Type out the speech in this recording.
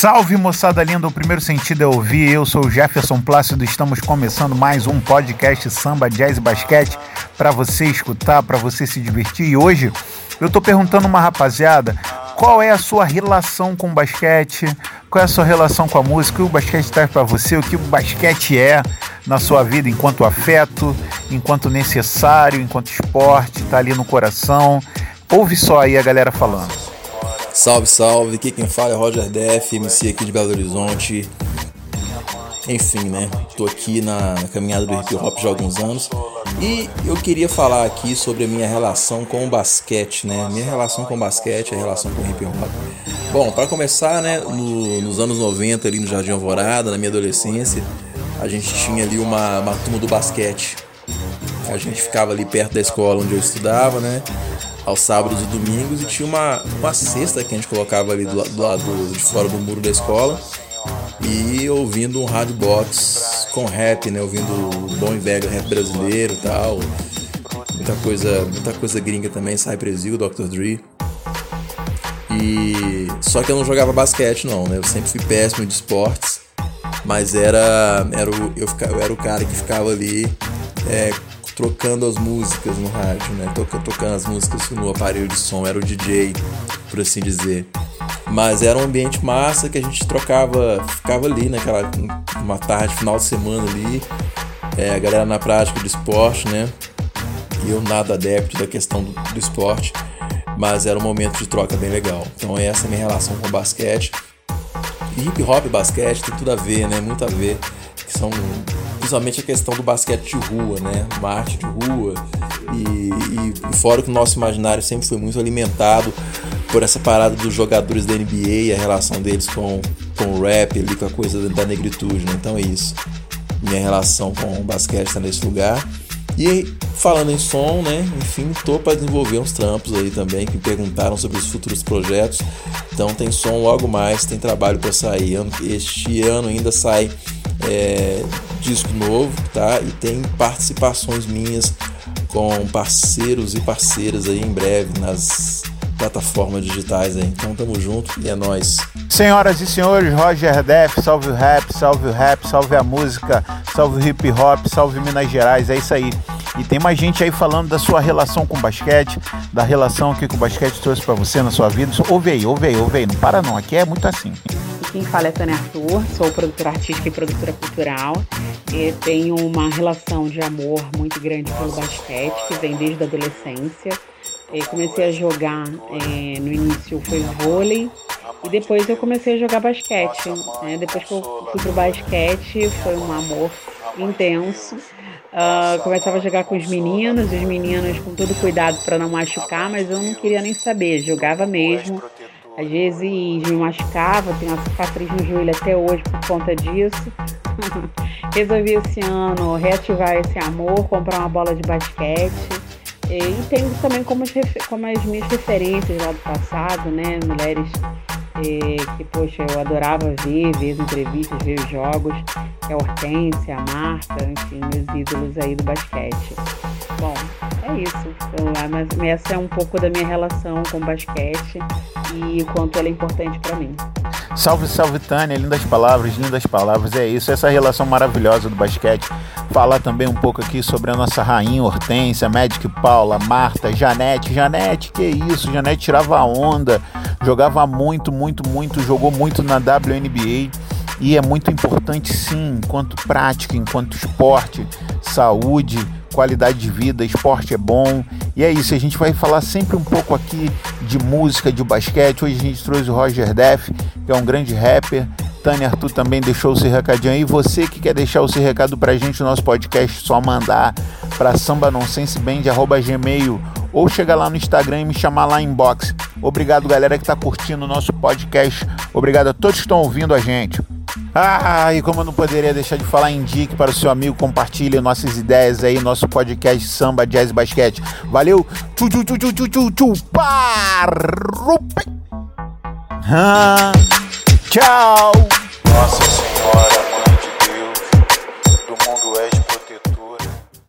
Salve moçada linda, o primeiro sentido é ouvir. Eu sou o Jefferson Plácido, estamos começando mais um podcast Samba, Jazz e Basquete para você escutar, para você se divertir. E hoje eu tô perguntando uma rapaziada qual é a sua relação com o basquete, qual é a sua relação com a música, o que o basquete traz para você, o que o basquete é na sua vida enquanto afeto, enquanto necessário, enquanto esporte, tá ali no coração. Ouve só aí a galera falando. Salve, salve, aqui quem fala é Roger Def, MC aqui de Belo Horizonte. Enfim, né? Tô aqui na, na caminhada do hip hop já há alguns anos e eu queria falar aqui sobre a minha relação com o basquete, né? Minha relação com o basquete, a relação com o hip hop. Bom, para começar, né, no, nos anos 90 ali no Jardim Alvorada, na minha adolescência, a gente tinha ali uma, uma turma do basquete. A gente ficava ali perto da escola onde eu estudava, né? Aos sábados e domingos e tinha uma, uma cesta que a gente colocava ali do, do lado de fora do muro da escola e ouvindo um rádio box com rap, né? Ouvindo o bom e velho rap brasileiro e tal. Muita coisa, muita coisa gringa também, Cypress Hill, Dr. Dre. E só que eu não jogava basquete não, né? Eu sempre fui péssimo de esportes, mas era era o, eu, ficava, eu era o cara que ficava ali é, trocando as músicas no rádio, né? Tocando as músicas no aparelho de som, era o DJ, por assim dizer. Mas era um ambiente massa que a gente trocava, ficava ali naquela uma tarde, final de semana ali, é, a galera na prática do esporte, né? E eu nada adepto da questão do, do esporte, mas era um momento de troca bem legal. Então essa é a minha relação com o basquete. E hip hop e basquete tem tudo a ver, né? Muito a ver. Que são principalmente a questão do basquete de rua, né? Uma arte de rua. E, e, fora que o nosso imaginário sempre foi muito alimentado por essa parada dos jogadores da NBA e a relação deles com, com o rap ali, com a coisa da negritude, né? Então é isso. Minha relação com o basquete está nesse lugar. E falando em som, né? Enfim, tô para desenvolver uns trampos aí também que me perguntaram sobre os futuros projetos. Então tem som logo mais, tem trabalho para sair. Este ano ainda sai é, disco novo, tá? E tem participações minhas com parceiros e parceiras aí em breve nas plataformas digitais aí. Então tamo junto e é nóis. Senhoras e senhores, Roger Def, salve o rap, salve o rap, salve a música, salve o hip hop, salve Minas Gerais, é isso aí. E tem mais gente aí falando da sua relação com o basquete, da relação que o basquete trouxe para você na sua vida. Ouve aí, ouve aí, ouve aí, não para não, aqui é muito assim. Quem fala é Tânia Arthur, sou produtora artística e produtora cultural. E tenho uma relação de amor muito grande pelo basquete, que vem desde a adolescência. E comecei a jogar, é, no início foi vôlei, e depois eu comecei a jogar basquete. Né? Depois que eu fui pro basquete, foi um amor intenso. Uh, começava a jogar com os meninos, os meninos com todo cuidado para não machucar, mas eu não queria nem saber, jogava mesmo. Às vezes me machucava, tenho uma cicatriz no joelho até hoje por conta disso. Resolvi esse ano reativar esse amor, comprar uma bola de basquete. E tenho também como, como as minhas referências lá do passado, né? Mulheres que, poxa, eu adorava ver, ver as entrevistas, ver os jogos, é a Hortência, a Marta, enfim, meus ídolos aí do basquete. Bom, é isso. Então, essa é um pouco da minha relação com o basquete e o quanto ela é importante para mim. Salve, salve Tânia, lindas palavras, lindas palavras, é isso, essa relação maravilhosa do basquete. Falar também um pouco aqui sobre a nossa rainha Hortência, Magic Paula, Marta, Janete. Janete, que isso, Janete tirava onda, jogava muito, muito, muito, jogou muito na WNBA e é muito importante sim, enquanto prática, enquanto esporte, saúde, qualidade de vida, esporte é bom. E é isso, a gente vai falar sempre um pouco aqui de música, de basquete. Hoje a gente trouxe o Roger Def, que é um grande rapper. Tânia Arthur também deixou o seu recadinho aí. Você que quer deixar o seu recado pra gente no nosso podcast, só mandar para sambanonsenseband.gmail ou chegar lá no Instagram e me chamar lá em inbox. Obrigado, galera que está curtindo o nosso podcast. Obrigado a todos que estão ouvindo a gente. Ah, e como eu não poderia deixar de falar, indique para o seu amigo, compartilhe nossas ideias aí, nosso podcast Samba Jazz Basquete. Valeu! Tchu, tchu, tchu, tchu, tchu, tchu, ah, tchau! Nossa